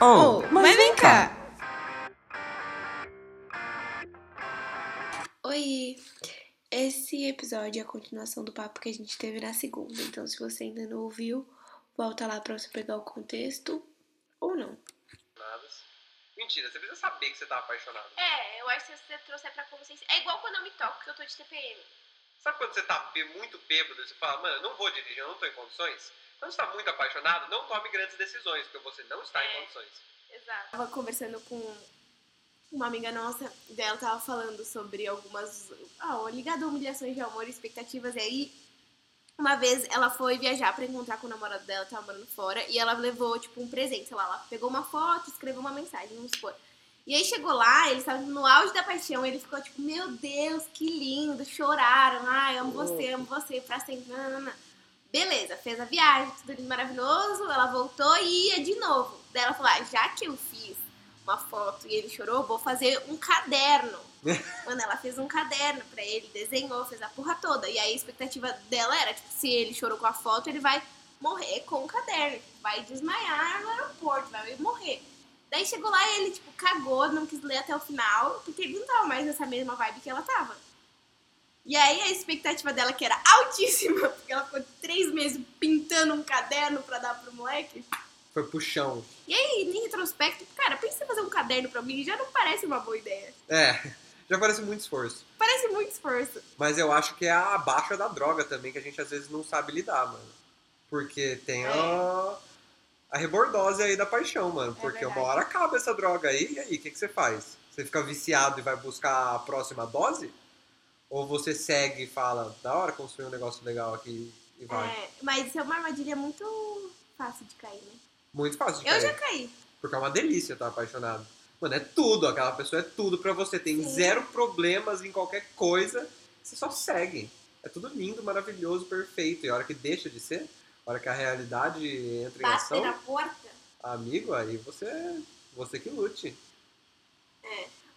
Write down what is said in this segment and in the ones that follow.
Oh, mas vem cá! Oi! Esse episódio é a continuação do papo que a gente teve na segunda, então se você ainda não ouviu, volta lá pra você pegar o contexto ou não. Mentira, você precisa saber que você tá apaixonado. É, eu acho que se você trouxer pra consciência. É igual quando eu me toco que eu tô de TPM. Sabe quando você tá muito bêbado e você fala, mano, eu não vou dirigir, eu não tô em condições? Quando você tá muito apaixonado, não tome grandes decisões, porque você não está em É. condições. Exato. Tava conversando com uma amiga nossa, dela tava falando sobre algumas. Ah, ligado a humilhações de amor e expectativas. E aí, uma vez ela foi viajar pra encontrar com o namorado dela, tava morando fora, e ela levou, tipo, um presente, sei lá, ela pegou uma foto, escreveu uma mensagem, vamos supor. E aí chegou lá, eles estavam no auge da paixão, ele ficou tipo, meu Deus, que lindo, choraram, ai, amo você, amo você, pra sempre, nanana. Beleza, fez a viagem, tudo lindo, maravilhoso, ela voltou e ia de novo. Daí ela falou, ah, já que eu fiz uma foto e ele chorou, vou fazer um caderno. Mano, ela fez um caderno pra ele, desenhou, fez a porra toda. E aí a expectativa dela era, tipo, se ele chorou com a foto, ele vai morrer com o caderno. tipo, Vai desmaiar no aeroporto, vai morrer. Daí chegou lá e ele, tipo, cagou, não quis ler até o final, porque ele não tava mais nessa mesma vibe que ela tava. E aí a expectativa dela, que era altíssima, porque ela ficou três meses pintando um caderno pra dar pro moleque. Foi pro chão. E aí, em retrospecto, cara, pensa em fazer um caderno pra mim, já não parece uma boa ideia. É, já parece muito esforço. Parece muito esforço. Mas eu acho que é a baixa da droga também, que a gente às vezes não sabe lidar, mano. Porque tem a, a rebordose aí da paixão, mano. É Porque uma verdade. hora acaba essa droga aí, e aí, o que, que você faz? Você fica viciado e vai buscar a próxima dose? Ou você segue e fala, da hora construir um negócio legal aqui e vai? É, mas isso é uma armadilha muito fácil de cair, né? Muito fácil de Eu cair. já caí. Porque é uma delícia estar apaixonado. Mano, é tudo. Aquela pessoa é tudo pra você. Tem Sim. zero problemas em qualquer coisa. Você só segue. É tudo lindo, maravilhoso, perfeito. E a hora que deixa de ser, a hora que a realidade entra em Bater ação, na porta. amigo, aí você, você que lute.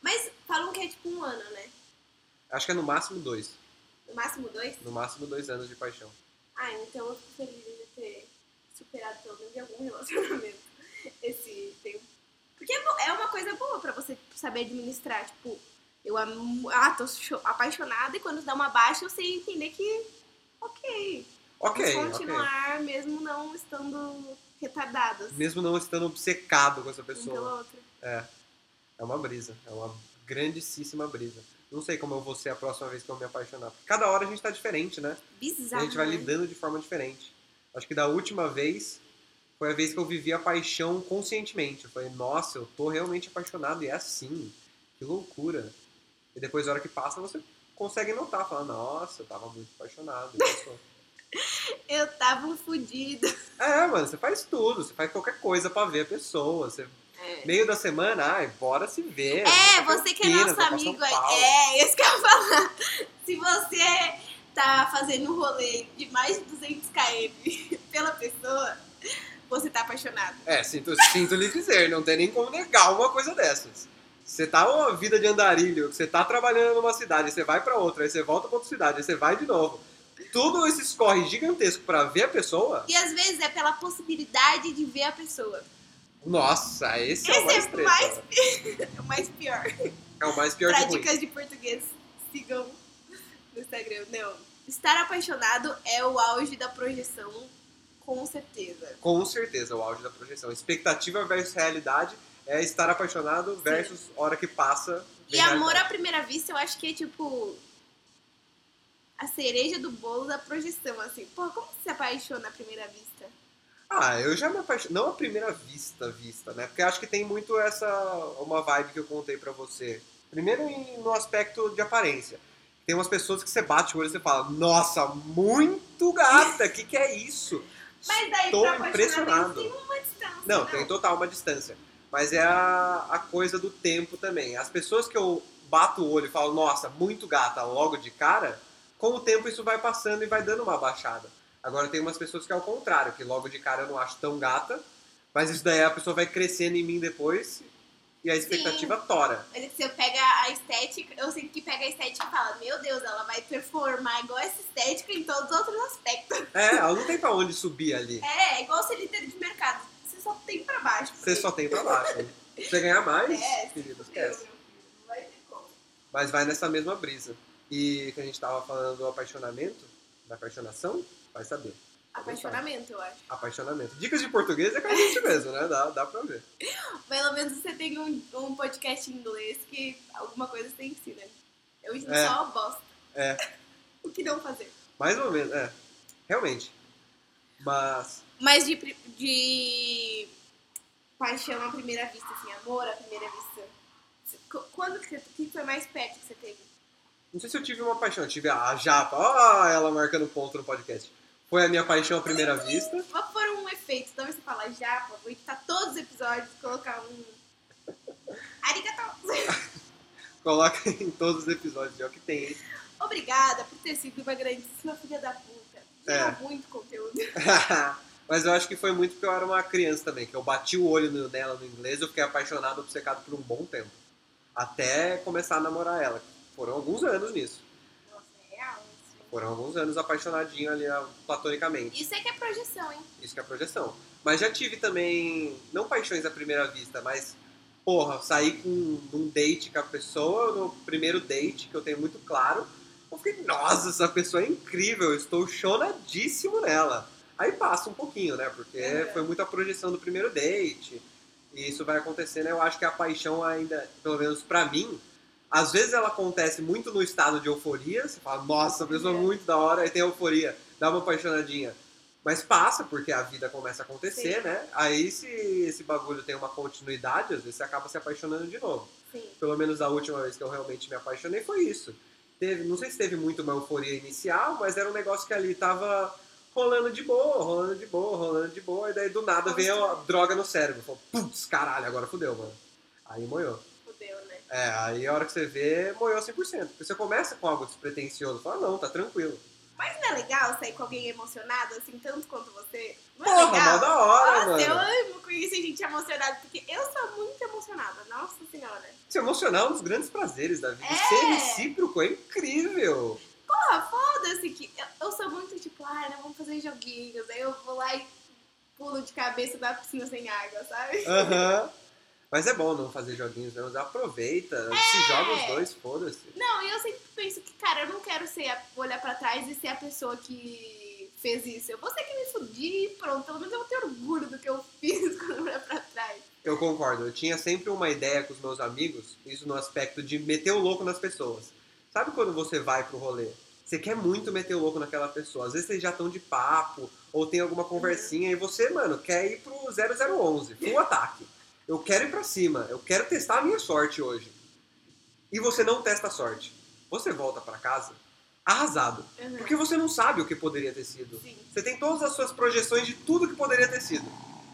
Mas falam que é tipo um ano, né? Acho que é no máximo dois. No máximo dois. No máximo dois anos de paixão. Ah, então eu fico feliz de ter superado pelo menos em algum relacionamento esse tempo. Porque é é uma coisa boa pra você saber administrar. Tipo, eu amo, ah, tô apaixonada e quando dá uma baixa eu sei entender que, ok, Ok, vamos continuar mesmo não estando retardadas Mesmo não estando obcecado com essa um pela pessoa. outra. É. É uma brisa. É uma grandíssima brisa. Não sei como eu vou ser a próxima vez que eu me apaixonar. Cada hora a gente tá diferente, né? Bizarro. a gente vai né? lidando de forma diferente. Acho que da última vez foi a vez que eu vivi a paixão conscientemente. Eu falei, nossa, eu tô realmente apaixonado e é assim. Que loucura. E depois, a hora que passa, você consegue notar, falar, nossa, eu tava muito apaixonado. Eu tava um fudido. é, mano, você faz tudo, você faz qualquer coisa pra ver a pessoa. Você. Meio da semana, ai, bora se ver. É, você que é nosso amigo aí. Paulo. É, isso que eu ia falar. Se você tá fazendo um rolê de mais de 200 km pela pessoa, você tá apaixonado. É, sinto, sinto lhe dizer, não tem nem como negar uma coisa dessas. Você tá uma vida de andarilho, você tá trabalhando numa cidade, você vai pra outra, aí você volta pra outra cidade, aí você vai de novo. Tudo esse escorre gigantesco pra ver a pessoa, E às vezes é pela possibilidade de ver a pessoa. Nossa, esse, é o Esse mais é mais- É o mais pior. É o mais pior pra de de português, sigam no Instagram. Não. Estar apaixonado é o auge da projeção, com certeza. Com certeza, o auge da projeção. Expectativa versus realidade é estar apaixonado versus hora que passa. E amor à primeira vista, eu acho que é tipo. A cereja do bolo da projeção, assim. Pô, como você se apaixona à primeira vista? Ah, eu já me apaixonei. Não à primeira vista, vista, né? Porque acho que tem muito essa. Uma vibe que eu contei pra você. Primeiro em- no aspecto de aparência. Tem umas pessoas que você bate o olho e você fala, nossa, muito gata, que que é isso? Mas daí pra apaixonar impressionado. tem uma distância. Não, tem total uma distância. Mas é a, a coisa do tempo também. As pessoas que eu bato o olho e falo, nossa, muito gata, logo de cara, com o tempo isso vai passando e vai dando uma baixada. Agora tem umas pessoas que é o contrário, que logo de cara eu não acho tão gata, mas isso daí a pessoa vai crescendo em mim depois e a expectativa tora. Mas se eu pega a estética, eu sinto que pega a estética e fala, meu Deus, ela vai performar igual essa estética em todos os outros aspectos. É, ela não tem pra onde subir ali. É, é igual ser líder de mercado. Você só tem pra baixo. Você só tem pra baixo. né? Você ganhar mais, É, querido, Eu, esquece. vai. Mas vai nessa mesma brisa. E que a gente tava falando do apaixonamento, da apaixonação, vai saber. Apaixonamento, eu acho. Apaixonamento. Dicas de português é com a gente mesmo, né? Dá, dá pra ver. Pelo menos você tem um, um podcast em inglês que alguma coisa você ensina. Eu ensino É. só bosta. É. O que não fazer. Mais ou menos, é. Realmente. Mas. Mas de, de paixão à primeira vista, assim, amor à primeira vista. Qu- Quando que, você- que foi mais perto que você teve? Não sei se eu tive uma paixão. Eu tive a Japa. Ó, ela marcando ponto no podcast. Foi a minha paixão à primeira vista. Vou pôr um efeito. Toda vez que você fala japa, vou editar todos os episódios, colocar um. Arigato! Coloca em todos os episódios. É o que tem, hein? Obrigada por ter sido uma grandíssima filha da puta. Gera É. muito conteúdo. Mas eu acho que foi muito porque eu era uma criança também, que eu bati o olho nela no inglês e eu fiquei apaixonado, obcecado por um bom tempo. Até começar a namorar ela. Foram alguns anos nisso. Nossa, é real. isso. Foram alguns anos apaixonadinho ali, ah, platonicamente. Isso é que é projeção, hein? Isso que é projeção. Mas já tive também, não paixões à primeira vista, mas, porra, sair com um date com a pessoa, no primeiro date, que eu tenho muito claro, eu fiquei, nossa, essa pessoa é incrível, eu estou chonadíssimo nela. Aí passa um pouquinho, né? Porque Uhum. foi muita projeção do primeiro date. E isso vai acontecendo, eu acho que a paixão ainda, pelo menos pra mim, às vezes ela acontece muito no estado de euforia, você fala, nossa, a pessoa é muito da hora, aí tem euforia, dá uma apaixonadinha. Mas passa, porque a vida começa a acontecer, Sim. né? Aí se esse bagulho tem uma continuidade, às vezes você acaba se apaixonando de novo. Sim. Pelo menos a última vez que eu realmente me apaixonei foi isso. Teve, não sei se teve muito uma euforia inicial, mas era um negócio que ali tava rolando de boa, rolando de boa, rolando de boa, e daí do nada veio a droga no cérebro. Falou, putz, caralho, agora fudeu, mano. Aí moiou. É, aí a hora que você vê, moiou 100%. Porque você começa com algo despretensioso, fala, não, tá tranquilo. Mas não é legal sair com alguém emocionado, assim, tanto quanto você? Não é Porra, legal? mó da hora, Nossa, eu mano. amo conhecer gente emocionada, porque eu sou muito emocionada, nossa senhora. Se emocionar é um dos grandes prazeres da vida. É. Ser recíproco é incrível. Porra, foda-se que eu, eu sou muito tipo, ai, não vamos fazer joguinhos, aí eu vou lá e pulo de cabeça da piscina sem água, sabe? Aham. Mas é bom não fazer joguinhos, né? Mas aproveita, se joga os dois, foda-se. Não, e eu sempre penso que, cara, eu não quero ser a- olhar pra trás e ser a pessoa que fez isso. Eu vou ser que me fudi e pronto, pelo menos eu vou ter orgulho do que eu fiz quando eu olhar pra trás. Eu concordo. Eu tinha sempre uma ideia com os meus amigos, isso no aspecto de meter o louco nas pessoas. Sabe quando você vai pro rolê? Você quer muito meter o louco naquela pessoa. Às vezes vocês já estão de papo, ou tem alguma conversinha, e você, mano, quer ir pro 0011, full ataque. Eu quero ir pra cima, eu quero testar a minha sorte hoje. E você não testa a sorte. Você volta pra casa arrasado. Uhum. Porque você não sabe o que poderia ter sido. Sim. Você tem todas as suas projeções de tudo que poderia ter sido.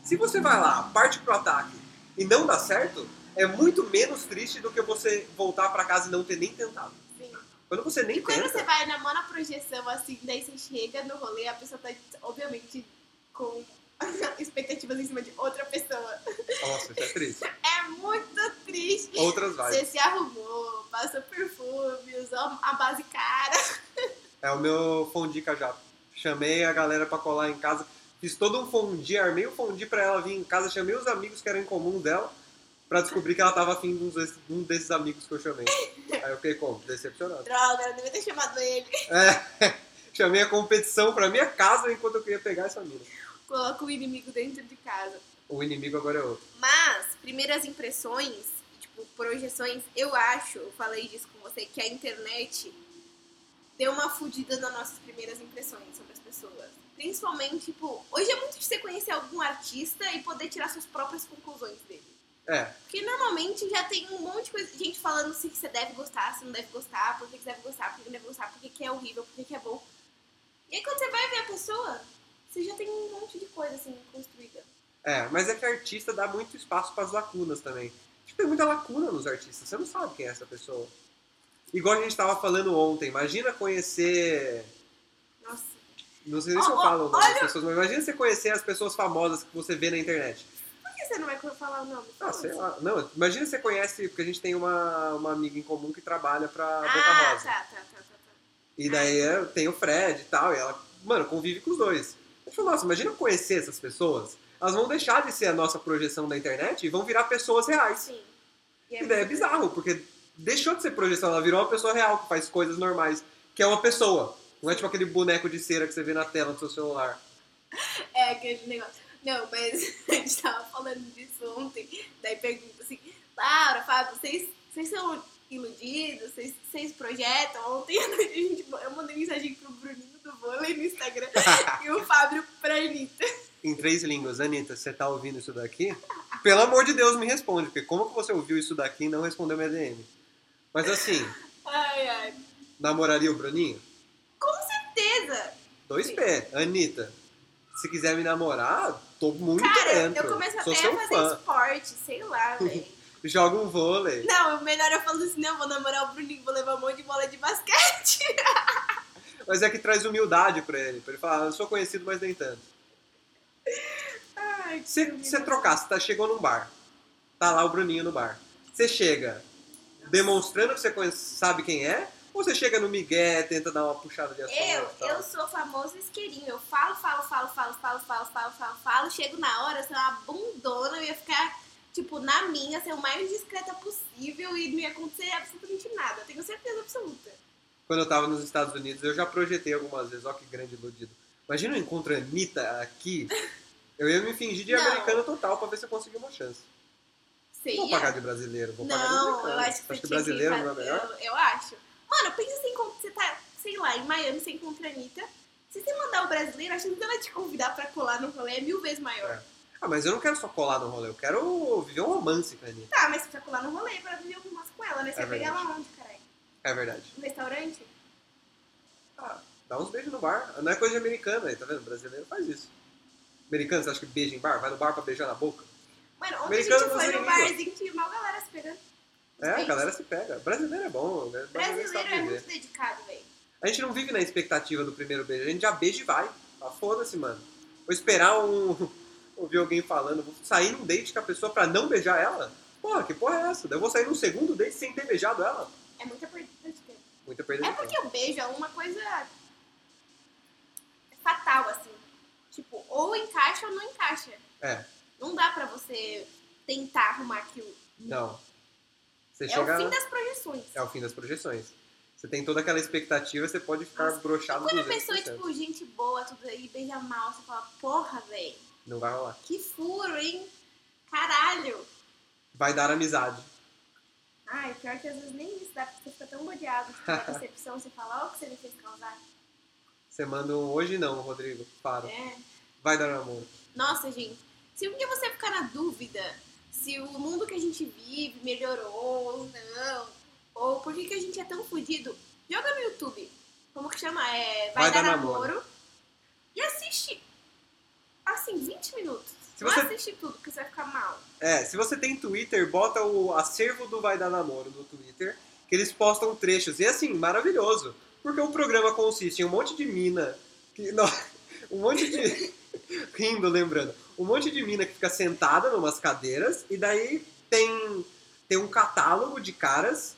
Se você vai lá, parte pro ataque e não dá certo, é muito menos triste do que você voltar pra casa e não ter nem tentado. Sim. Quando você nem E quando tenta, você vai na mão na projeção, assim, daí você chega no rolê, a pessoa tá, obviamente, com expectativas em cima de outra pessoa. nossa, isso é triste. É muito triste. Outras Você vibes. se arrumou, passou perfume, usou a base cara. É o meu fondi já. Chamei a galera pra colar em casa, fiz todo um fondi, armei o fondi pra ela vir em casa, chamei os amigos que eram em comum dela, pra descobrir que ela tava afim de um desses, um desses amigos que eu chamei. Aí eu fiquei como? Decepcionado. Droga, eu devia ter chamado ele. É, chamei a competição pra minha casa enquanto eu queria pegar essa mina. Coloca o inimigo dentro de casa. O inimigo agora é outro. Mas, primeiras impressões, tipo, projeções, eu acho, eu falei disso com você, que a internet deu uma fudida nas nossas primeiras impressões sobre as pessoas. Principalmente, tipo, hoje é muito difícil você conhecer algum artista e poder tirar suas próprias conclusões dele. É, Porque normalmente já tem um monte de coisa, gente falando se você deve gostar, se não deve gostar, por que que você deve gostar, por que não deve gostar, por que que é horrível, por que que é bom. E aí quando você vai ver a pessoa, você já tem um monte de coisa assim construída. é, mas é que artista dá muito espaço pras lacunas também. Tipo, tem muita lacuna nos artistas, você não sabe quem é essa pessoa. Igual a gente tava falando ontem, imagina conhecer. Nossa. Não sei nem se eu Ó, ó, falo o nome das pessoas, mas imagina você conhecer as pessoas famosas que você vê na internet. Por que você não vai falar o nome? Ah, sei lá. Não, imagina você conhece, porque a gente tem uma, uma amiga em comum que trabalha pra Boca Ah, Rosa. tá, tá, tá, tá, tá. E daí é, tem o Fred e tal, e ela, mano, convive com os dois. Eu falei, nossa, imagina conhecer essas pessoas. elas vão deixar de ser a nossa projeção da internet e vão virar pessoas reais. Sim. E daí é bizarro, porque deixou de ser projeção, ela virou uma pessoa real que faz coisas normais, que é uma pessoa. Não é tipo aquele boneco de cera que você vê na tela do seu celular. É aquele negócio. Não, mas a gente tava falando disso ontem. Daí pergunta assim, Laura, Fábio, vocês, vocês são iludidos? Vocês, vocês projetam? Ontem a gente, eu mandei mensagem pro Bruninho do vôlei no Instagram e o Fábio pra Anitta. em três línguas. Anitta, você tá ouvindo isso daqui? Pelo amor de Deus, me responde, porque como que você ouviu isso daqui e não respondeu minha DM? Mas assim, Ai, ai. namoraria o Bruninho? Com certeza! 2P. Anitta, se quiser me namorar, tô muito Cara, dentro. eu começo Sou até a fazer fã. esporte, sei lá, velho. Joga um vôlei. Não, melhor eu falo assim, não, vou namorar o Bruninho, vou levar um monte de bola de basquete. Mas é que traz humildade pra ele. Pra ele falar, "Ah, eu sou conhecido, mas nem tanto. Ai, Se você trocar, você tá, chegou num bar. Tá lá o Bruninho no bar. Você chega demonstrando que você conhece- sabe quem é? Ou você chega no Miguel, tenta dar uma puxada de assunto? Eu, eu sou famoso isqueirinho. Eu falo, falo, falo, falo, falo, falo, falo, falo, falo. Chego na hora, sou uma bundona, eu ia ficar, tipo, na minha, ser o mais discreta possível e não ia acontecer absolutamente nada. Tenho certeza absoluta. Quando eu tava nos Estados Unidos, eu já projetei algumas vezes. Ó que grande iludido. Imagina eu encontro a Anitta aqui. Eu ia me fingir de Não. americano total pra ver se eu conseguia uma chance. Você Não vou pagar de brasileiro, vou pagar de Não, americano. eu acho que Acho que brasileiro que não é melhor? Eu, eu acho. Mano, pensa assim, você tá, sei lá, em Miami, você encontra a Anitta. Se você mandar o brasileiro, a chance dela te convidar pra colar no rolê é mil vezes maior. É. Ah, mas eu não quero só colar no rolê, eu quero viver um romance com a Anitta. Tá, mas você precisa colar no rolê pra viver um romance com ela, né? Você É vai pegar ela onde, caralho? É verdade. No restaurante? Ah, dá uns beijos no bar. Não é coisa de americano aí, tá vendo? brasileiro faz isso. Americano, você acha que beija em bar? Vai no bar pra beijar na boca? Mano, ontem Americano a gente foi no barzinho tinha mal galera se pegando. É, a galera se pega. Brasileiro é bom, né? Brasileiro sabe é muito dedicado, velho. A gente não vive na expectativa do primeiro beijo, a gente já beija e vai. Ah, foda-se, mano. Vou esperar um. Ouvir alguém falando, vou sair num date com a pessoa pra não beijar ela? Porra, que porra é essa? Eu vou sair num segundo date sem ter beijado ela? É muita perda de tempo. Muita perda É de tempo. porque o beijo é uma coisa fatal, assim. Tipo, ou encaixa ou não encaixa. É. Não dá pra você tentar arrumar aquilo. Não. Você É chega. o fim das projeções. É o fim das projeções. Você tem toda aquela expectativa, você pode ficar Nossa, broxado Quando a 200%. pessoa é, tipo, gente boa, tudo aí, beija mal, você fala, porra, velho, Não vai rolar. que furo, hein? Caralho. Vai dar amizade. Ai, pior que às vezes nem isso dá, porque você fica tão bodeado que a decepção, você fala, ó, o que você me fez causar. Você manda um hoje não, Rodrigo. Para. É. Vai dar namoro. Nossa, gente, se um dia você ficar na dúvida se o mundo que a gente vive melhorou ou não, ou por que, que a gente é tão fodido, joga no YouTube. Como que chama? É, vai, Vai dar, dar namoro. namoro. E assiste, assim, 20 minutos. Se não você- assiste tudo, porque você vai ficar mal. É, se você tem Twitter, bota o acervo do Vai Dar Namoro no Twitter, que eles postam trechos. E assim, maravilhoso. Porque o programa consiste em um monte de mina. Que, não, um monte de. rindo, lembrando. Um monte de mina que fica sentada numas cadeiras, e daí tem, tem um catálogo de caras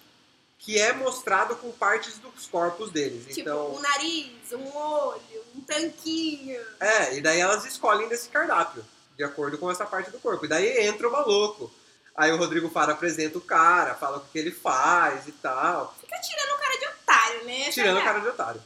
que é mostrado com partes dos corpos deles. Tipo, Então. um nariz, um olho, um tanquinho. É, e daí elas escolhem desse cardápio, de acordo com essa parte do corpo. E daí entra o maluco. Aí o Rodrigo Faro apresenta o cara, fala o que ele faz e tal. Fica tirando o cara de otário, né? Tirando o cara de otário.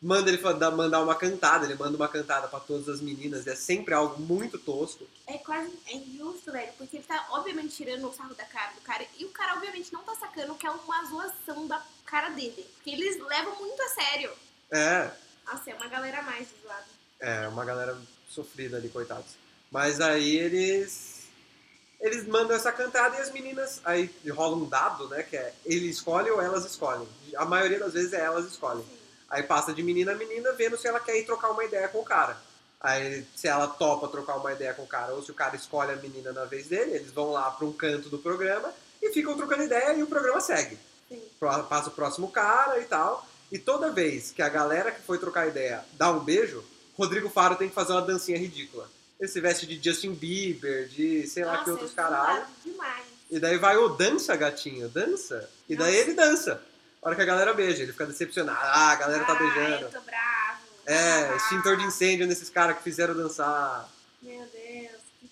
Manda ele dar- mandar uma cantada, ele manda uma cantada pra todas as meninas, é sempre algo muito tosco. É quase é injusto, velho, porque ele tá obviamente tirando o sarro da cara do cara e o cara obviamente não tá sacando que é uma zoação da cara dele. Porque eles levam muito a sério. É, Nossa, é uma galera a mais zoada. é, uma galera sofrida ali, coitados. Mas aí eles. Eles mandam essa cantada e as meninas. Aí rola um dado, né? Que é ele escolhe ou elas escolhem. A maioria das vezes é elas escolhem. Aí passa de menina a menina vendo se ela quer ir trocar uma ideia com o cara. Aí se ela topa trocar uma ideia com o cara ou se o cara escolhe a menina na vez dele, eles vão lá para um canto do programa e ficam trocando ideia e o programa segue. Sim. Passa o próximo cara e tal. E toda vez que a galera que foi trocar ideia dá um beijo, Rodrigo Faro tem que fazer uma dancinha ridícula. Ele se veste de Justin Bieber, de sei lá Nossa, que outros é caralho. demais. E daí vai o dança, gatinho, dança. E daí Nossa. ele dança. A hora que a galera beija, ele fica decepcionado. Ah, a galera tá beijando. eu tô bravo. É, Ah, extintor de incêndio nesses caras que fizeram dançar. Meu Deus, que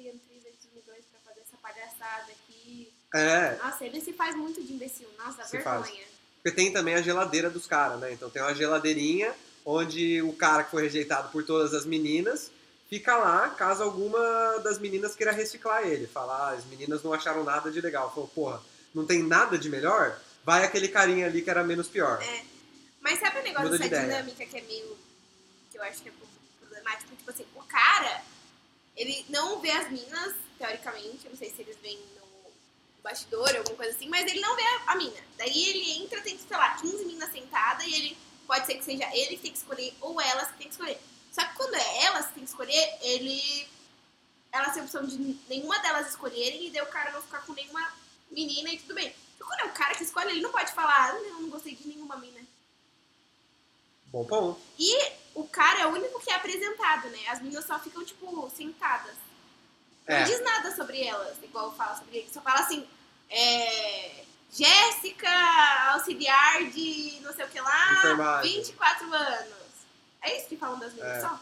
200 milhões pra fazer essa palhaçada aqui. É, Nossa, ele se faz muito de imbecil. Nossa, Se vergonha. porque tem também a geladeira dos caras, né? Então tem uma geladeirinha onde o cara que foi rejeitado por todas as meninas fica lá caso alguma das meninas queira reciclar ele. Falar, ah, as meninas não acharam nada de legal. Falou, porra, não tem nada de melhor? Vai aquele carinha ali que era menos pior. É. Mas sabe o negócio Muda de dessa ideia. dinâmica que é meio. que eu acho que é um pouco problemático? Tipo assim, o cara, ele não vê as minas, teoricamente, eu não sei se eles veem no bastidor ou alguma coisa assim, mas ele não vê a, a mina. Daí ele entra, tem, sei lá, 15 minas sentadas e ele. Pode ser que seja ele que tem que escolher ou elas que tem que escolher. Só que quando é elas que tem que escolher, ele. Elas têm a opção de nenhuma delas escolherem e daí o cara não ficar com nenhuma menina e tudo bem. Só quando é o cara que escolhe, ele não pode falar, ah, não, não gostei de nenhuma mina. Bom ponto. E o cara é o único que é apresentado, né? As meninas só ficam, tipo, sentadas. Não É. diz nada sobre elas, igual fala sobre ele. Só fala assim, é... Jéssica, auxiliar de não sei o que lá, Enfermagem. 24 anos. É isso que falam das meninas É. só?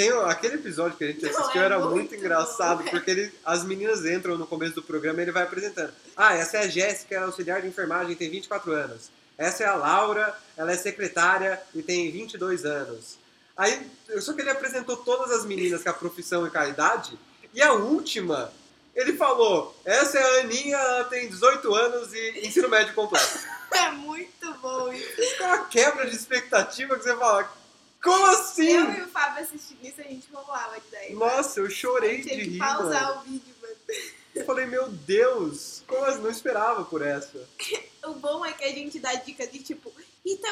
Tem aquele episódio que a gente assistiu é era muito engraçado, porque ele, as meninas entram no começo do programa e ele vai apresentando. Ah, essa é a Jéssica, auxiliar de enfermagem, tem 24 anos. Essa é a Laura, ela é secretária e tem 22 anos. Aí, só que ele apresentou todas as meninas com a profissão e com a idade, e a última, ele falou, essa é a Aninha, ela tem 18 anos e ensino médio completo. É muito bom isso. É uma quebra de expectativa que você fala, como assim? Eu e o Fábio assistindo isso, a gente rolava de daí. Nossa, eu chorei de Tinha que rir, pausar mano. o vídeo, mano. Eu falei, meu Deus, como eu não esperava por essa. O bom é que a gente dá dicas de tipo, Rita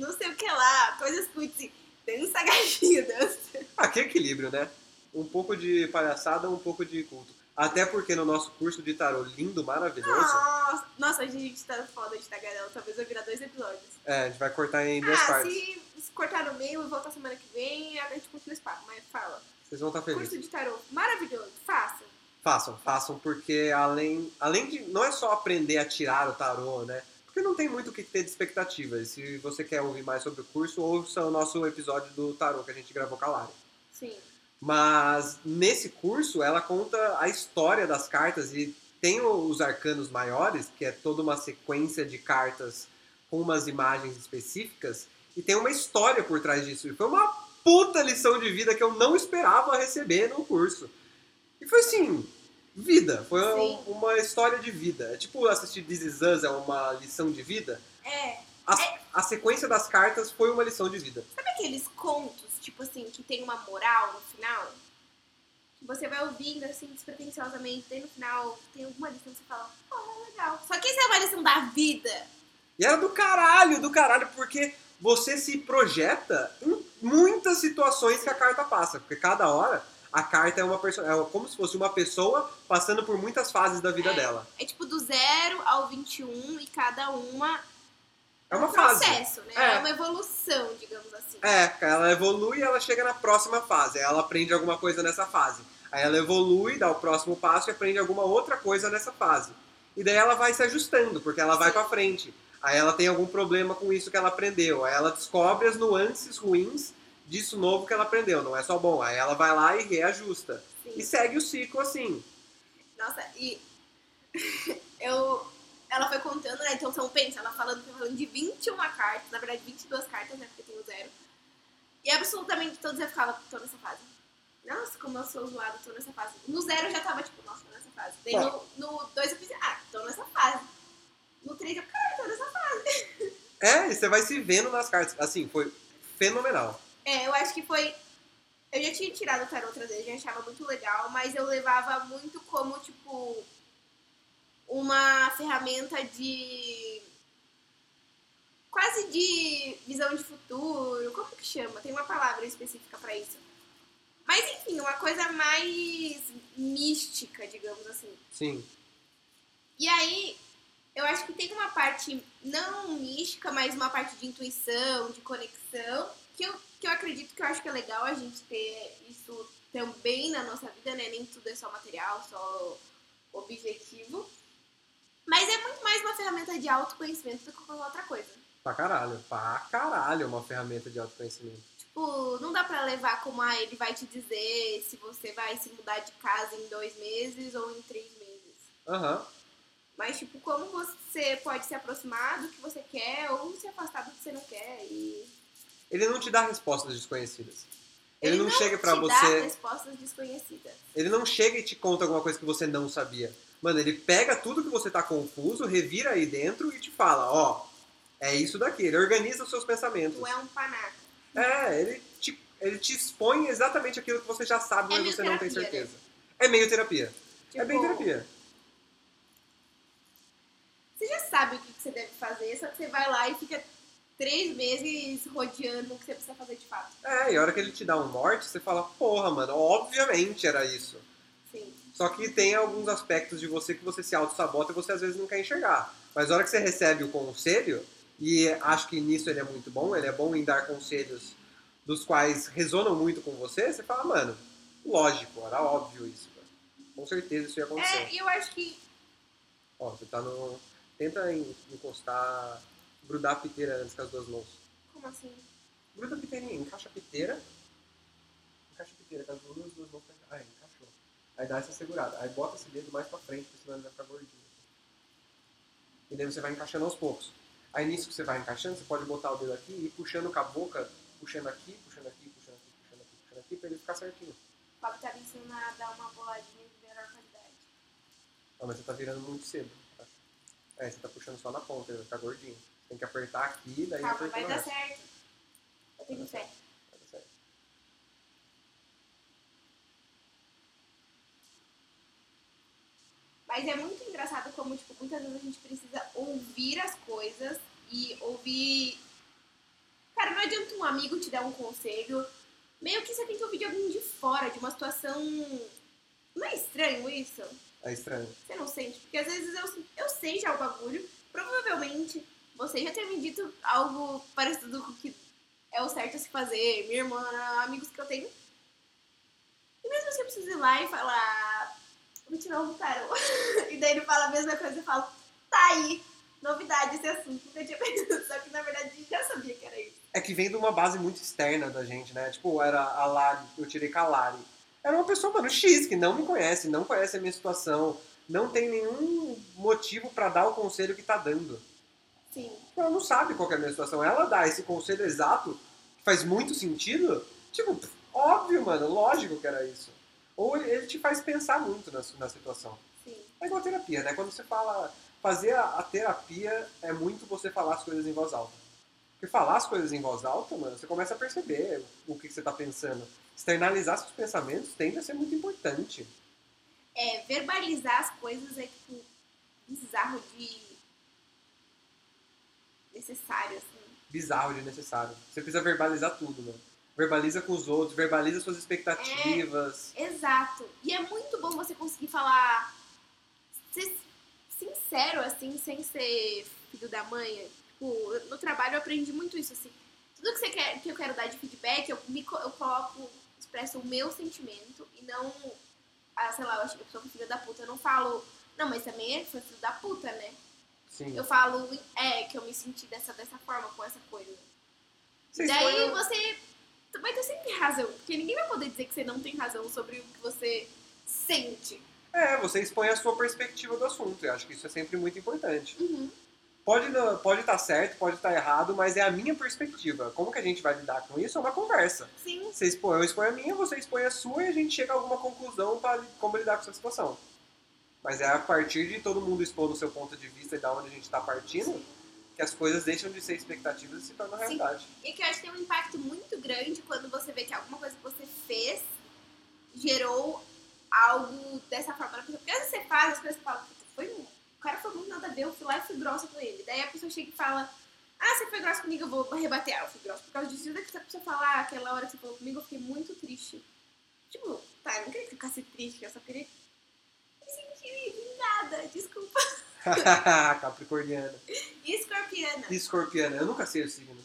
não sei o que lá, coisas cutis. Dança gatinho, dança. Ah, que equilíbrio, né? Um pouco de palhaçada, um pouco de culto. Até porque no nosso curso de tarô lindo, maravilhoso, Nossa, nossa, a gente tá foda de tagarela. Talvez vai virar dois episódios. é, a gente vai cortar em duas ah, partes. se cortar no meio e voltar semana que vem, a gente continua esse papo. Mas fala. Vocês vão estar felizes. Curso de tarô, maravilhoso, faça. Façam, façam, porque além, além de. Não é só aprender a tirar o tarô, né? Porque não tem muito o que ter de expectativa. E se você quer ouvir mais sobre o curso, ouça o nosso episódio do tarô que a gente gravou com a Lari. Sim. Mas nesse curso ela conta a história das cartas e tem os arcanos maiores, que é toda uma sequência de cartas com umas imagens específicas, e tem uma história por trás disso. E foi uma puta lição de vida que eu não esperava receber no curso. E foi assim, vida. Foi Sim. uma história de vida. É tipo assistir This Is Us é uma lição de vida. É. A, a sequência das cartas foi uma lição de vida. Sabe aqueles contos, tipo assim, que tem uma moral no final? Você vai ouvindo assim, despretensiosamente, daí no final tem alguma lição que você fala, oh, legal. Só que isso é uma lição da vida. E era do caralho, do caralho, porque você se projeta em muitas situações que a carta passa. Porque cada hora a carta é uma pessoa. É como se fosse uma pessoa passando por muitas fases da vida dela. É tipo do zero ao 21 e cada uma É uma um fase. processo, né? É. É. uma evolução, digamos assim. É, ela evolui e ela chega na próxima fase. Aí ela aprende alguma coisa nessa fase. Aí ela evolui, dá o próximo passo e aprende alguma outra coisa nessa fase. E daí ela vai se ajustando, porque ela vai Sim. pra frente. Aí ela tem algum problema com isso que ela aprendeu. Aí ela descobre as nuances ruins disso novo que ela aprendeu. Não é só bom. Aí ela vai lá e reajusta. Sim. E segue o ciclo assim. Nossa, e eu. Ela foi contando, né? Então, então pensa, ela falando, falando de 21 cartas, na verdade 22 cartas, né? Porque tem o zero. E absolutamente todos eu ficava, tô nessa fase. Nossa, como eu sou zoada, tô nessa fase. No zero eu já tava, tipo, nossa, tô nessa fase. Daí no, no dois eu pensei, ah, tô nessa fase. No três eu, cara, tô nessa fase. É, e você vai se vendo nas cartas. Assim, foi fenomenal. É, eu acho que foi. Eu já tinha tirado o tarot outras vezes, já achava muito legal, mas eu levava muito como, tipo, uma ferramenta de. quase de visão de futuro. Como que chama? Tem uma palavra específica pra isso. Mas enfim, uma coisa mais mística, digamos assim. Sim. E aí, eu acho que tem uma parte não mística, mas uma parte de intuição, de conexão, que eu, que eu acredito que eu acho que é legal a gente ter isso também na nossa vida, né? Nem tudo é só material, só objetivo. Mas é muito mais uma ferramenta de autoconhecimento do que qualquer outra coisa. Pra caralho. Pra caralho é uma ferramenta de autoconhecimento. Tipo, não dá pra levar como, ah, ele vai te dizer se você vai se mudar de casa em dois meses ou em três meses. Aham. Mas, tipo, como você pode se aproximar do que você quer ou se afastar do que você não quer. E Ele não te dá respostas desconhecidas. Ele, não, chega pra te dá você. respostas desconhecidas. Ele não chega e te conta alguma coisa que você não sabia. Mano, ele pega tudo que você tá confuso, revira aí dentro e te fala, ó, é isso daqui. Ele organiza os seus pensamentos. Tu é um panaca. É, ele te, ele te expõe exatamente aquilo que você já sabe, É mas você não tem terapia, certeza. É meio terapia. Tipo, É bem terapia. Você já sabe o que você deve fazer, só que você vai lá e fica três meses rodeando o que você precisa fazer de fato. É, e a hora que ele te dá um norte, você fala, porra, mano, obviamente era isso. Sim. Só que tem alguns aspectos de você que você se auto-sabota e você às vezes não quer enxergar. Mas a hora que você recebe o conselho, e acho que nisso ele é muito bom, ele é bom em dar conselhos dos quais resonam muito com você, você fala, mano, lógico, era óbvio isso. Cara. Com certeza isso ia acontecer. É, e eu acho que Ó, você tá no. Tenta en- encostar, grudar a piteira antes com as duas mãos. Como assim? Gruda a piteirinha, encaixa a piteira. Encaixa a piteira com as duas, duas mãos. pra enca- Ah, encaixou. Aí dá essa segurada. Aí bota esse dedo mais pra frente, porque senão ele vai ficar gordinho. E daí você vai encaixando aos poucos. Aí nisso que você vai encaixando, você pode botar o dedo aqui e ir puxando com a boca, puxando aqui, puxando aqui, puxando aqui, puxando aqui, puxando aqui, pra ele ficar certinho. O Fábio tá me ensinando a dar uma boladinha de melhor qualidade. Ah, mas você tá virando muito cedo. É, você tá puxando só na ponta, ele vai ficar gordinho. Tem que apertar aqui, daí Calma, vai dar certo. Eu tenho fé. Vai dar certo. Mas é muito engraçado como, tipo, muitas vezes a gente precisa ouvir as coisas e ouvir. Cara, não adianta um amigo te dar um conselho. Meio que você tem que ouvir de alguém de fora, de uma situação. Não é estranho isso? É estranho. Você não sente? Porque às vezes eu, eu sei já o bagulho. Provavelmente você já ter me dito algo parecido com o que é o certo a se fazer. Minha irmã, amigos que eu tenho. E mesmo assim eu preciso ir lá e falar. Vou tirar um tarô. e daí ele fala a mesma coisa e eu falo, tá aí. Novidade esse assunto. Nunca tinha pensado. Só que na verdade a gente já sabia que era isso. É que vem de uma base muito externa da gente, né? Tipo, era a Lari, eu tirei com a Lari. Era uma pessoa, mano, X, que não me conhece, não conhece a minha situação, não tem nenhum motivo pra dar o conselho que tá dando. Sim. Ela não sabe qual é a minha situação. Ela dá esse conselho exato, que faz muito sentido. Tipo, óbvio, mano, lógico que era isso. Ou ele- te faz pensar muito na, na situação. Sim. É igual terapia, né? Quando você fala. Fazer a, a terapia é muito você falar as coisas em voz alta. Porque falar as coisas em voz alta, mano, você começa a perceber o que, que você tá pensando. Externalizar seus pensamentos tende a ser muito importante. É, verbalizar as coisas é tipo bizarro de necessário, assim. Bizarro de necessário. Você precisa verbalizar tudo, mano. Verbaliza com os outros, verbaliza suas expectativas. Exato. E é muito bom você conseguir falar. Ser sincero, assim, sem ser filho da mãe. Tipo, no trabalho eu aprendi muito isso, assim. Tudo que, você quer, que eu quero dar de feedback, eu, me, eu coloco, expresso o meu sentimento e não. Ah, sei lá, eu acho que pessoa foi filha da puta. Eu não falo. Não, mas também ele foi filho da puta, né? Sim. Eu falo, é, que eu me senti dessa, dessa forma, com essa coisa. Você Daí você vai ter sempre razão, porque ninguém vai poder dizer que você não tem razão sobre o que você sente. É, você expõe a sua perspectiva do assunto. Eu acho que isso é sempre muito importante. Uhum. Pode estar pode tá certo, pode estar errado, mas é a minha perspectiva. Como que a gente vai lidar com isso é uma conversa. Sim, Você expõe, eu exponho a minha, você expõe a sua e a gente chega a alguma conclusão para como lidar com essa situação. Mas é a partir de todo mundo expor o seu ponto de vista e da onde a gente está partindo que as coisas deixam de ser expectativas e se tornam Sim. realidade. e que eu acho que tem um impacto muito grande quando você vê que alguma coisa que você fez gerou algo dessa forma. Porque às vezes você faz as coisas e fala, "Puta, foi um- o cara foi muito nada a ver, eu fui lá e fui grossa com ele. Daí a pessoa chega e fala, ah, você foi grossa comigo, eu vou rebater. Ah, eu fui grossa por causa disso. E daí a pessoa fala, ah, aquela hora que você falou comigo, eu fiquei muito triste. Tipo, tá, eu não queria que você ficasse triste, eu só queria me sentir vingada, desculpa. Capricorniana. Escorpiana. Escorpiana, eu nunca sei os signos.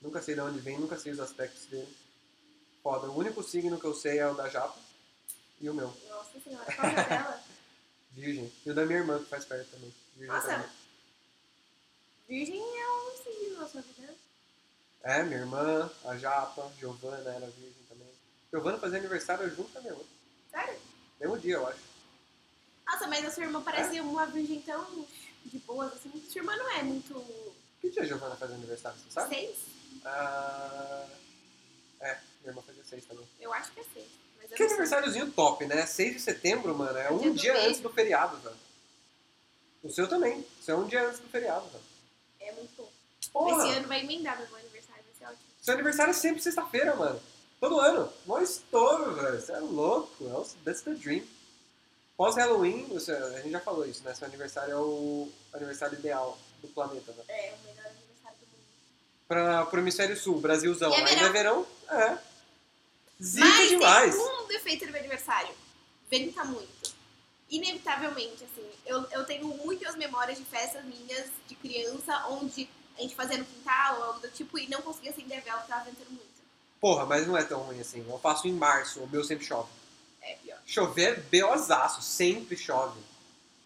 Nunca sei de onde vem, nunca sei os aspectos dele. Foda, o único signo que eu sei é o da Japa e o meu, Nossa senhora, qual é dela? Virgem. E o da minha irmã, que faz parte também. Virgem Nossa. também. Virgem é um signo na sua vida. É, minha irmã, a Japa, Giovana era virgem também. Giovana fazia aniversário junto com a minha irmã. Sério? Mesmo dia, eu acho. Nossa, mas a sua irmã parece uma virgem tão de boas, assim. Sua irmã não é muito. Que dia a Giovana faz aniversário, você sabe? Seis? Ah, é, minha irmã fazia seis também. Eu acho que é seis. Que aniversáriozinho top, né? 6 de setembro, mano, é um dia dia antes do feriado, velho. O seu também. O seu é um dia antes do feriado, velho. É muito bom. Porra! Esse ano vai emendar meu aniversário, vai ser ótimo. Seu aniversário é sempre sexta-feira, mano. Todo ano. Mó estouro, velho. Você é louco. É o- That's the dream. Pós-Halloween, a gente já falou isso, né? Seu aniversário é o aniversário ideal do planeta, né? É o melhor aniversário do mundo. Pra, pro hemisfério sul, Brasilzão. E é Ainda é verão? É. Zica Mas demais. tem um defeito do meu aniversário. Venta muito. Inevitavelmente, assim. Eu, eu tenho muitas memórias de festas minhas de criança, onde a gente fazia no quintal ou algo do tipo e não conseguia acender a vela porque tava ventando muito. Porra, mas não é tão ruim assim. Eu faço em março, o meu sempre chove. É pior. Chover, beozaço, sempre chove.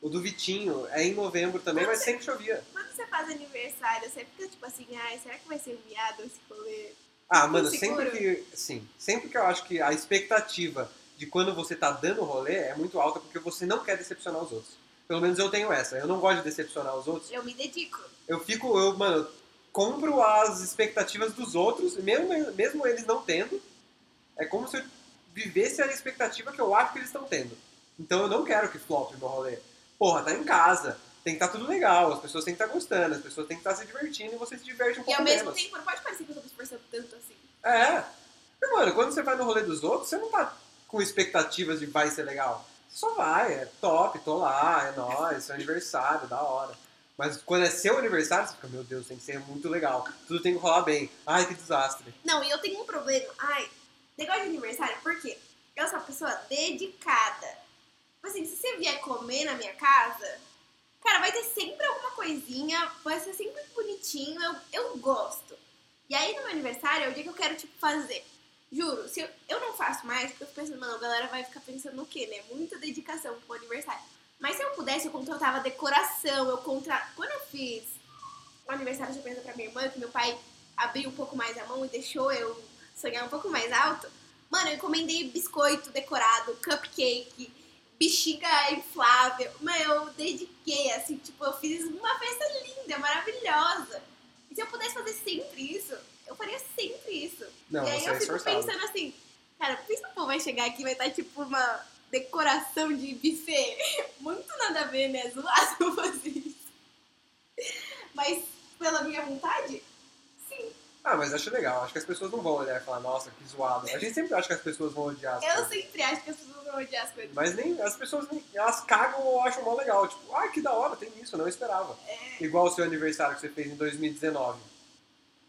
O do Vitinho é em novembro também, Quando mas você- sempre chovia. Quando você faz aniversário, você fica tipo assim, ai, será que vai ser viado esse rolê? Ah, mano, sempre que. Sim, sempre que eu acho que a expectativa de quando você tá dando rolê é muito alta porque você não quer decepcionar os outros. Pelo menos eu tenho essa. Eu não gosto de decepcionar os outros. Eu me dedico. Eu fico, eu, mano, compro as expectativas dos outros, mesmo, mesmo eles não tendo. É como se eu vivesse a expectativa que eu acho que eles estão tendo. Então eu não quero que flop meu rolê. Porra, tá em casa. Tem que estar tudo legal, as pessoas têm que estar gostando, as pessoas têm que estar se divertindo e você se diverte um E pouco ao mesmo menos. tempo, não pode parecer que eu tô me esforçando tanto assim. É. E, mano, quando você vai no rolê dos outros, você não tá com expectativas de vai ser legal. Você só vai, é top, tô lá, é nóis, seu aniversário, da hora. Mas quando é seu aniversário, você fica, meu Deus, tem que ser muito legal. Tudo tem que rolar bem. Ai, que desastre. Não, e eu tenho um problema. Ai, negócio de aniversário, por quê? Eu sou uma pessoa dedicada. Tipo assim, se você vier comer na minha casa, cara, vai ter sempre alguma coisinha, vai ser sempre bonitinho, eu, eu gosto. E aí no meu aniversário é o dia que eu quero, tipo, fazer. Juro, se eu, eu não faço mais, porque eu fico pensando, mano, a galera vai ficar pensando no quê, né? Muita dedicação pro aniversário. Mas se eu pudesse, eu contratava decoração, eu contra... Quando eu fiz o aniversário de surpresa pra minha irmã, que meu pai abriu um pouco mais a mão e deixou eu sonhar um pouco mais alto, mano, eu encomendei biscoito decorado, cupcake, bexiga inflável. Mano, eu dediquei, assim, tipo, eu fiz uma festa linda, maravilhosa. E se eu pudesse fazer sempre isso, eu faria sempre isso. Não, e aí eu é fico esforçado. pensando assim, cara, pensa o povo vai chegar aqui e vai estar tipo uma decoração de buffet. Muito nada a ver, né? Zoado fazer isso. Mas pela minha vontade. Ah, mas acho legal. Acho que as pessoas não vão olhar e falar, nossa, que zoado. A gente sempre acha que as pessoas vão odiar as Eu coisas. sempre acho que as pessoas vão odiar as coisas. Mas nem, as pessoas nem, elas cagam ou acham mó legal. Tipo, ah, que da hora, tem isso, eu não esperava. É. Igual o seu aniversário que você fez em 2019.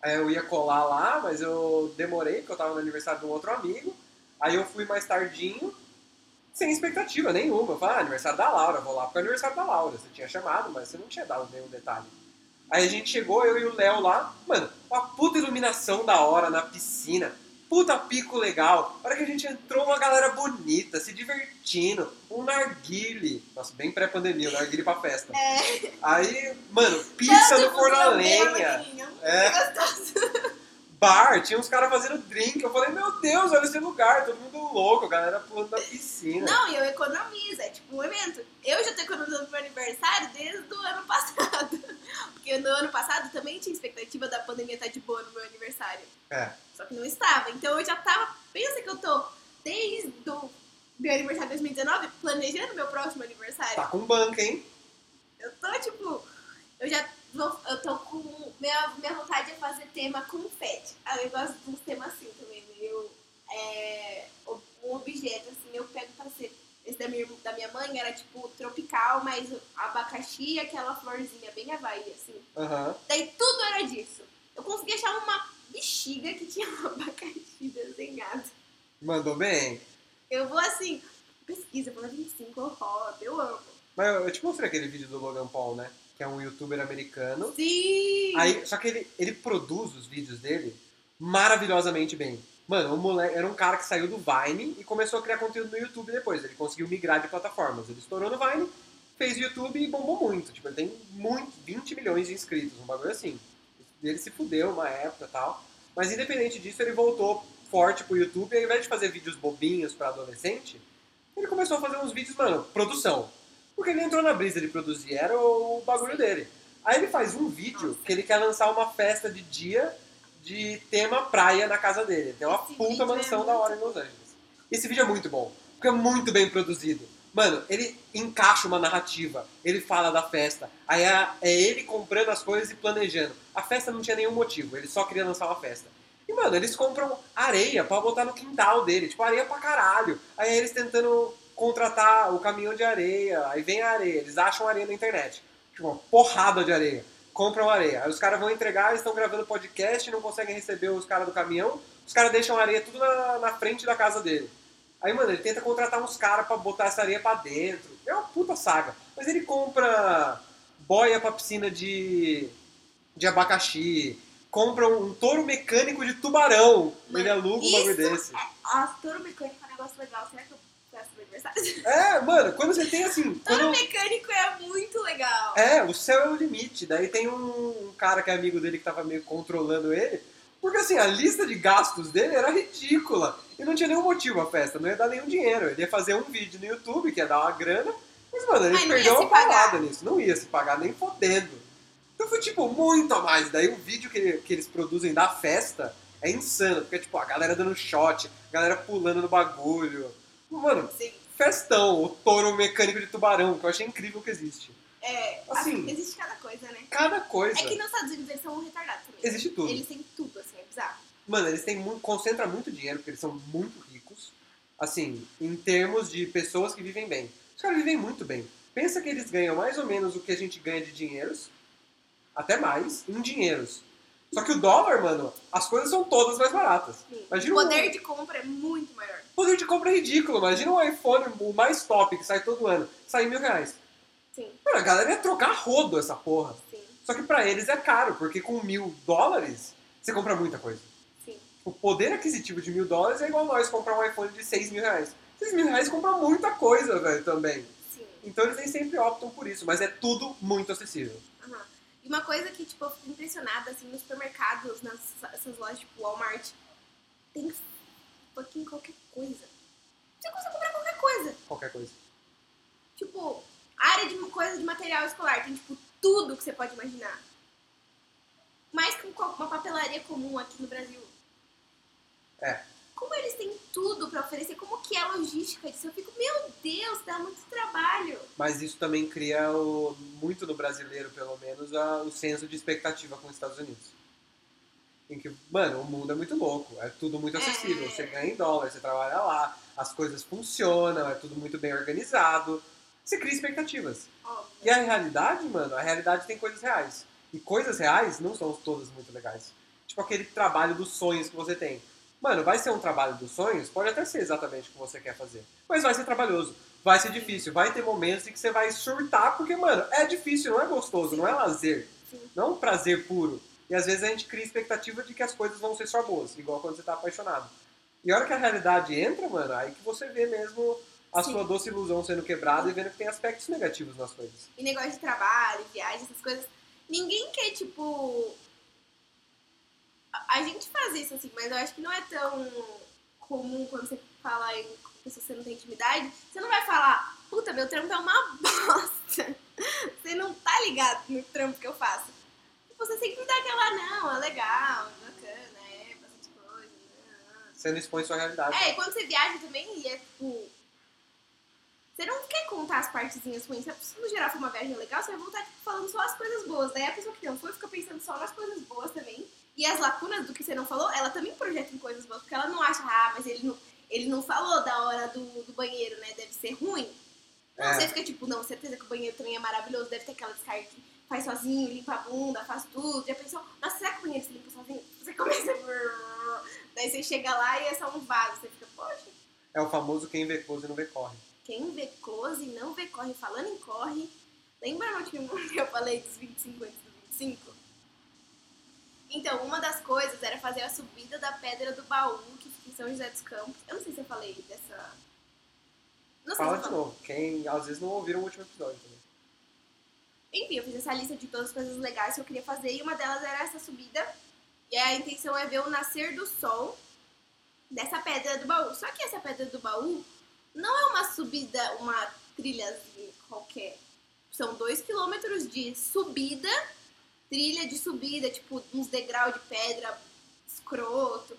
Aí eu ia colar lá, mas eu demorei, porque eu tava no aniversário de um outro amigo. Aí eu fui mais tardinho, sem expectativa nenhuma. Eu falei, ah, aniversário da Laura, vou lá porque é aniversário da Laura. Você tinha chamado, mas você não tinha dado nenhum detalhe. Aí a gente chegou, eu e o Léo lá, mano, uma puta iluminação da hora na piscina, puta pico legal. A hora que a gente entrou, uma galera bonita, se divertindo, um narguile. Nossa, bem pré-pandemia, o narguile pra festa. É. Aí, mano, pizza no forno a lenha, menino. É. Bar, tinha uns caras fazendo drink. Eu falei, meu Deus, olha esse lugar, todo mundo louco, a galera pulando na piscina. Não, e eu economizo, é tipo um evento. Eu já tô economizando pro meu aniversário desde o ano passado. Porque no ano passado também tinha expectativa da pandemia estar de boa no meu aniversário. É. Só que não estava. Então eu já tava. Pensa que eu tô desde o meu aniversário de 2019 planejando meu próximo aniversário. Tá com banca, hein? Eu tô tipo. Eu já vou, eu tô com. Minha, minha vontade é fazer tema confete. Ah, eu gosto de uns temas assim também. Eu, é, um objeto, assim, eu pego pra ser. Esse da minha, da minha mãe era tipo tropical, mas abacaxi e aquela florzinha bem Havaí, assim. Aham. Daí tudo era disso. Eu consegui achar uma bexiga que tinha um abacaxi desenhado. Mandou bem. Eu vou assim, pesquisa, vou na 25, eu rodo, eu amo. Mas eu, eu te mostrei aquele vídeo do Logan Paul, né? Que é um youtuber americano. Sim! Aí, só que ele, ele produz os vídeos dele maravilhosamente bem. Mano, o moleque era um cara que saiu do Vine e começou a criar conteúdo no YouTube depois. Ele conseguiu migrar de plataformas. Ele estourou no Vine, fez YouTube e bombou muito. Tipo, ele tem muito, 20 milhões de inscritos, um bagulho assim. Ele se fudeu uma época e tal. Mas independente disso, ele voltou forte pro YouTube e ao invés de fazer vídeos bobinhos pra adolescente, ele começou a fazer uns vídeos, mano, produção. Porque ele entrou na brisa de produzir, era o bagulho dele. Aí ele faz um vídeo que ele quer lançar uma festa de dia de tema praia na casa dele. Tem uma Esse puta é mansão da muito hora em Los Angeles. Esse vídeo é muito bom, porque é muito bem produzido. Mano, ele encaixa uma narrativa, ele fala da festa, aí é, é ele comprando as coisas e planejando. A festa não tinha nenhum motivo, ele só queria lançar uma festa. E, mano, eles compram areia pra botar no quintal dele, tipo, areia pra caralho. Aí eles tentando contratar o caminhão de areia, aí vem a areia, eles acham areia na internet. Tipo, uma porrada de areia. Compram areia. Aí os caras vão entregar, eles estão gravando podcast, não conseguem receber os caras do caminhão, os caras deixam a areia tudo na, na frente da casa dele. Aí, mano, ele tenta contratar uns caras pra botar essa areia pra dentro. É uma puta saga. Mas ele compra boia pra piscina de, de abacaxi, compra um touro mecânico de tubarão. Mano, ele aluga um bagulho desse. Ah, touro mecânico é um negócio legal. Será que eu aniversário? É, mano, quando você tem assim. Touro Quando, mecânico é muito legal. é, o céu é o limite. Daí tem um, cara que é amigo dele que tava meio controlando ele. Porque assim, a lista de gastos dele era ridícula. E não tinha nenhum motivo a festa, não ia dar nenhum dinheiro. Ele ia fazer um vídeo no YouTube, que ia dar uma grana. Mas, mano, ele Ai, perdeu uma parada nisso. Não ia se pagar nem fodendo. Então foi, tipo, muito a mais. Daí o vídeo que, que eles produzem da festa é insano. Porque, tipo, a galera dando shot, a galera pulando no bagulho. Mano, Sim. Festão, o touro mecânico de tubarão, que eu achei incrível que existe. É, Assim. assim, existe cada coisa, né? Cada coisa. É que nos Estados Unidos eles são retardados também. Existe tudo. Eles têm tudo, assim, é bizarro. Mano, eles têm muito, concentra muito dinheiro, porque eles são muito ricos. Assim, em termos de pessoas que vivem bem. Os caras vivem muito bem. Pensa que eles ganham mais ou menos o que a gente ganha de dinheiros, até mais, em dinheiros. Só que o dólar, mano, as coisas são todas mais baratas. Sim. Imagina o um- poder de compra é muito maior. O poder de compra é ridículo. Imagina um iPhone, o mais top, que sai todo ano, sai mil reais. Sim, Mano, a galera ia trocar rodo essa porra. sim, Só que pra eles é caro, porque com mil dólares, você compra muita coisa. sim. O poder aquisitivo de mil dólares é igual nós comprar um iPhone de seis mil reais. Seis mil reais compra muita coisa, velho, também. sim. Então eles nem sempre optam por isso, mas é tudo muito acessível. Aham. E uma coisa que, tipo, eu fico impressionada, assim, nos supermercados, nas essas lojas, tipo, Walmart, tem fucking qualquer coisa. Você consegue comprar qualquer coisa. Qualquer coisa. Tipo, área de coisa de material escolar, tem, tipo, tudo que você pode imaginar. Mais que um uma papelaria comum aqui no Brasil. É. Como eles têm tudo pra oferecer, como que é a logística disso? Eu fico, meu Deus, dá muito trabalho. Mas isso também cria, o- muito no brasileiro, pelo menos, a- o senso de expectativa com os Estados Unidos. Em que, mano, o mundo é muito louco, é tudo muito É. acessível. Você ganha em dólar, você trabalha lá, as coisas funcionam, é tudo muito bem organizado. Você cria expectativas. Óbvio. E a realidade, mano, a realidade tem coisas reais. E coisas reais não são todas muito legais. Tipo aquele trabalho dos sonhos que você tem. Mano, vai ser um trabalho dos sonhos? Pode até ser exatamente o que você quer fazer. Mas vai ser trabalhoso. Vai ser difícil. Vai ter momentos em que você vai surtar, porque, mano, é difícil, não é gostoso, não é lazer. Sim. Não é um prazer puro. E às vezes a gente cria expectativa de que as coisas vão ser só boas, igual quando você tá apaixonado. E a hora que a realidade entra, mano, aí que você vê mesmo a Sim. sua doce ilusão sendo quebrada e vendo que tem aspectos negativos nas coisas. E negócio de trabalho, viagem, essas coisas. Ninguém quer, tipo. A gente faz isso, assim, mas eu acho que não é tão comum quando você fala em pessoas que você não tem intimidade. Você não vai falar, puta, meu trampo é uma bosta. Você não tá ligado no trampo que eu faço. Você sempre dá aquela, não, é legal, é bacana, é bastante coisa. né? Você não expõe sua realidade. É, e quando você viaja também, e é tipo. Você não quer contar as partezinhas ruins. Se no geral for uma viagem legal, você vai voltar tipo, falando só as coisas boas. Daí a pessoa que não foi fica pensando só nas coisas boas também. E as lacunas do que você não falou, ela também projeta em coisas boas. Porque ela não acha, ah, mas ele não, ele não falou da hora do, do banheiro, né? Deve ser ruim. Não, É. você fica tipo, não, certeza que o banheiro também é maravilhoso. Deve ter aquela descarga faz sozinho, limpa a bunda, faz tudo. Já pensou, nossa, será que o banheiro se limpa sozinho? Você começa a... Daí você chega lá e é só um vaso. Você fica, poxa, É o famoso quem vê close não vê corre. quem vê close não vê corre. Falando em corre, lembra no último que eu falei dos 25 antes do 25? Então, uma das coisas era fazer a subida da Pedra do Baú, que fica em São José dos Campos. Eu não sei se eu falei dessa... Não sei Fala se eu de falei. novo. Quem às vezes não ouviram o último episódio também. Enfim, eu fiz essa lista de todas as coisas legais que eu queria fazer e uma delas era essa subida. E a intenção é ver o nascer do sol dessa pedra do baú. Só que essa pedra do baú não é uma subida, uma trilhazinha qualquer. São dois quilômetros de subida, trilha de subida, tipo uns degraus de pedra escroto.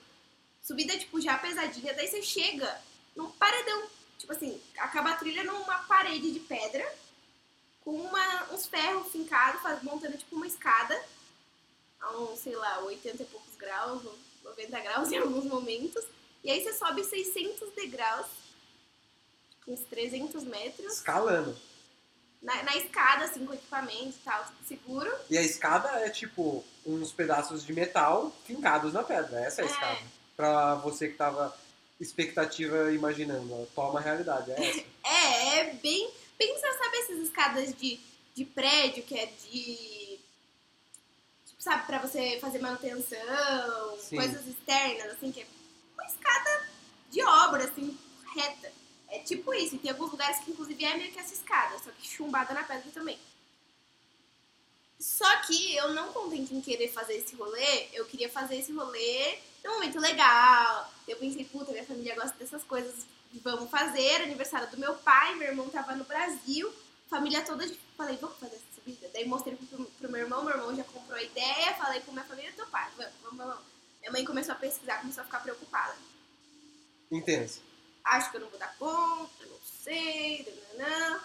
Subida, tipo, já pesadinha. Daí você chega num paredão. Tipo assim, acaba a trilha numa parede de pedra com uma, uns ferros fincados, faz- montando tipo uma escada a uns, sei lá, 80 e poucos graus, ou 90 graus em alguns momentos. E aí você sobe 600 degraus, tipo, uns 300 metros, Escalando. na, na escada, assim, com equipamento e tal, tudo seguro. E a escada é tipo uns pedaços de metal fincados na pedra. Essa é a É. escada. Pra você que tava expectativa imaginando. Toma a realidade, é essa. É, é bem. Pensa, sabe essas escadas de, de prédio que é de. Tipo, sabe, pra você fazer manutenção, Sim. coisas externas, assim, que é uma escada de obra, assim, reta. É tipo isso. E tem alguns lugares que, inclusive, é meio que essa escada, só que chumbada na pedra também. Só que eu não contente em querer fazer esse rolê, eu queria fazer esse rolê num momento legal. Eu pensei, puta, minha família gosta dessas coisas, vamos fazer. Aniversário do meu pai, meu irmão tava no Brasil, família toda, falei, vamos fazer essa subida? Daí mostrei pro, pro meu irmão, meu irmão já comprou a ideia, falei com minha família, teu pai, vamos, vamos, vamos. Minha mãe começou a pesquisar, começou a ficar preocupada. Intenso. Acho que eu não vou dar conta, não sei, nananã.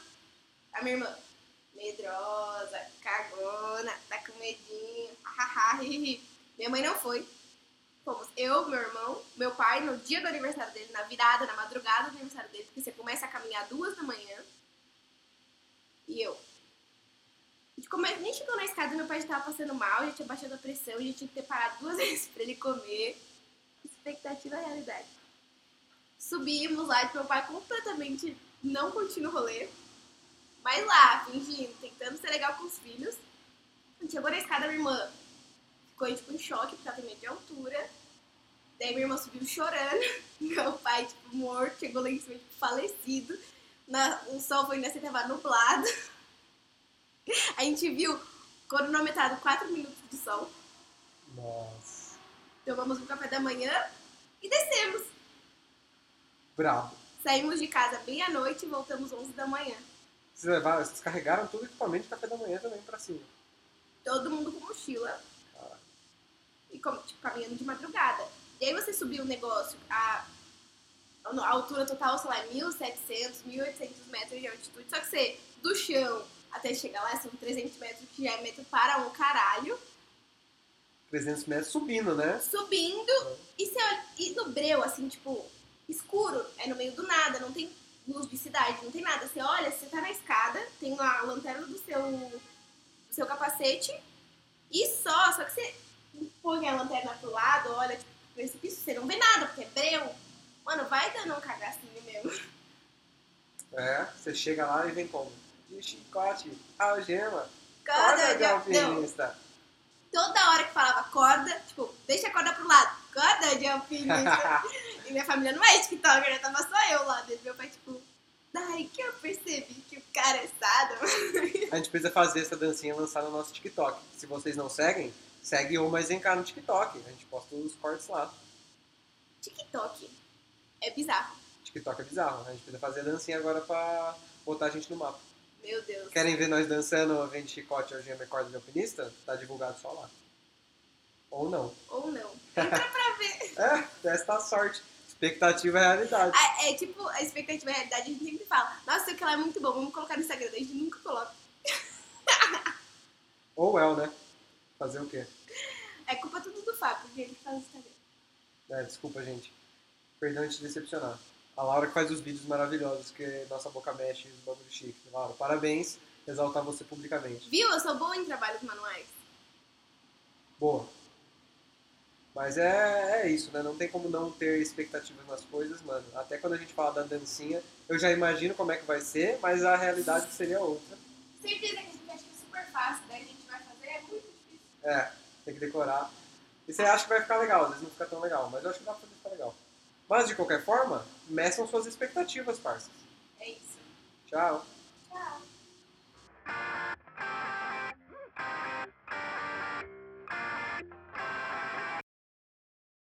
A minha irmã, medrosa, cagona, tá com medinho, hahaha. Minha mãe não foi. Fomos eu, meu irmão, meu pai, no dia do aniversário dele, na virada, na madrugada do aniversário dele, porque você começa a caminhar duas da manhã. E eu. A gente come... Nem chegou na escada, meu pai já tava passando mal, já tinha baixado a pressão, já tinha que ter parado duas vezes pra ele comer. Expectativa e realidade. Subimos lá, meu pai completamente não continua o rolê. Mas lá, fingindo, tentando ser legal com os filhos. A gente chegou na escada, minha irmã ficou tipo, em choque, porque ela tem medo de altura. Daí minha irmã subiu chorando. Meu pai, tipo, morto, chegou lá em cima, tipo, falecido. Na, o sol foi nessa tava nublado. A gente viu cronometrado 4 minutos de sol. Nossa. Tomamos um café da manhã e descemos. Bravo. Saímos de casa bem à noite e voltamos 11 da manhã. Vocês, levaram, vocês carregaram todo o equipamento de café da manhã também pra cima. Todo mundo com mochila. E tipo, caminhando de madrugada. E aí você subiu o negócio, a, a altura total, sei lá, 1.700, 1.800 metros de altitude. Só que você, do chão até chegar lá, são 300 metros, que já é metro para um caralho. 300 metros subindo, né? Subindo. E, você olha, e no breu, assim, tipo, escuro. É no meio do nada, não tem luz de cidade, não tem nada. Você olha, você tá na escada, tem a lanterna do seu, do seu capacete e só. Só que você põe a lanterna pro lado, olha, pro precipício, você não vê nada, porque é breu. Mano, vai dando um cagacinho mesmo. É, você chega lá e vem como? De chicote, algema, Cada corda de alpinista. toda hora que falava corda, tipo, deixa a corda pro lado, corda de alpinista. e minha família não é TikToker, né? Tava só eu lá dentro. Meu pai, tipo, daí que eu percebi que o cara é sado. A gente precisa fazer essa dancinha e lançar no nosso TikTok. Se vocês não seguem, segue o Mais Encar no TikTok. A gente posta os cortes lá. TikTok. É bizarro. TikTok é bizarro. A gente precisa fazer dancinha agora pra botar a gente no mapa. Meu Deus. Querem ver nós dançando vem de chicote, algema e corda de alpinista? Tá divulgado só lá. Ou não. Ou não. Entra pra ver. É, testa a sorte. Expectativa é realidade. Ah, É, tipo, a expectativa a realidade, a gente sempre fala, nossa, ela é muito bom, vamos colocar no Instagram. A gente nunca coloca. Ou é, né? Fazer o quê? É culpa tudo do Fábio, porque ele faz o Instagram. É, desculpa, gente. Perdão de te decepcionar. A Laura que faz os vídeos maravilhosos, que nossa boca mexe os bagulho chique. Laura, parabéns. Exaltar você publicamente. Viu? Eu sou boa em trabalhos manuais. Boa. Mas é, é isso, né? Não tem como não ter expectativas nas coisas, mano. Até quando a gente fala da dancinha, eu já imagino como é que vai ser, mas a realidade seria outra. Certeza que a gente acha que é super fácil, daí a gente vai fazer, é muito difícil. É, tem que decorar. E você acha que vai ficar legal, às vezes não fica tão legal, mas eu acho que dá pra ficar legal. Mas, de qualquer forma, meçam suas expectativas, parceiros. É isso. Tchau. Tchau.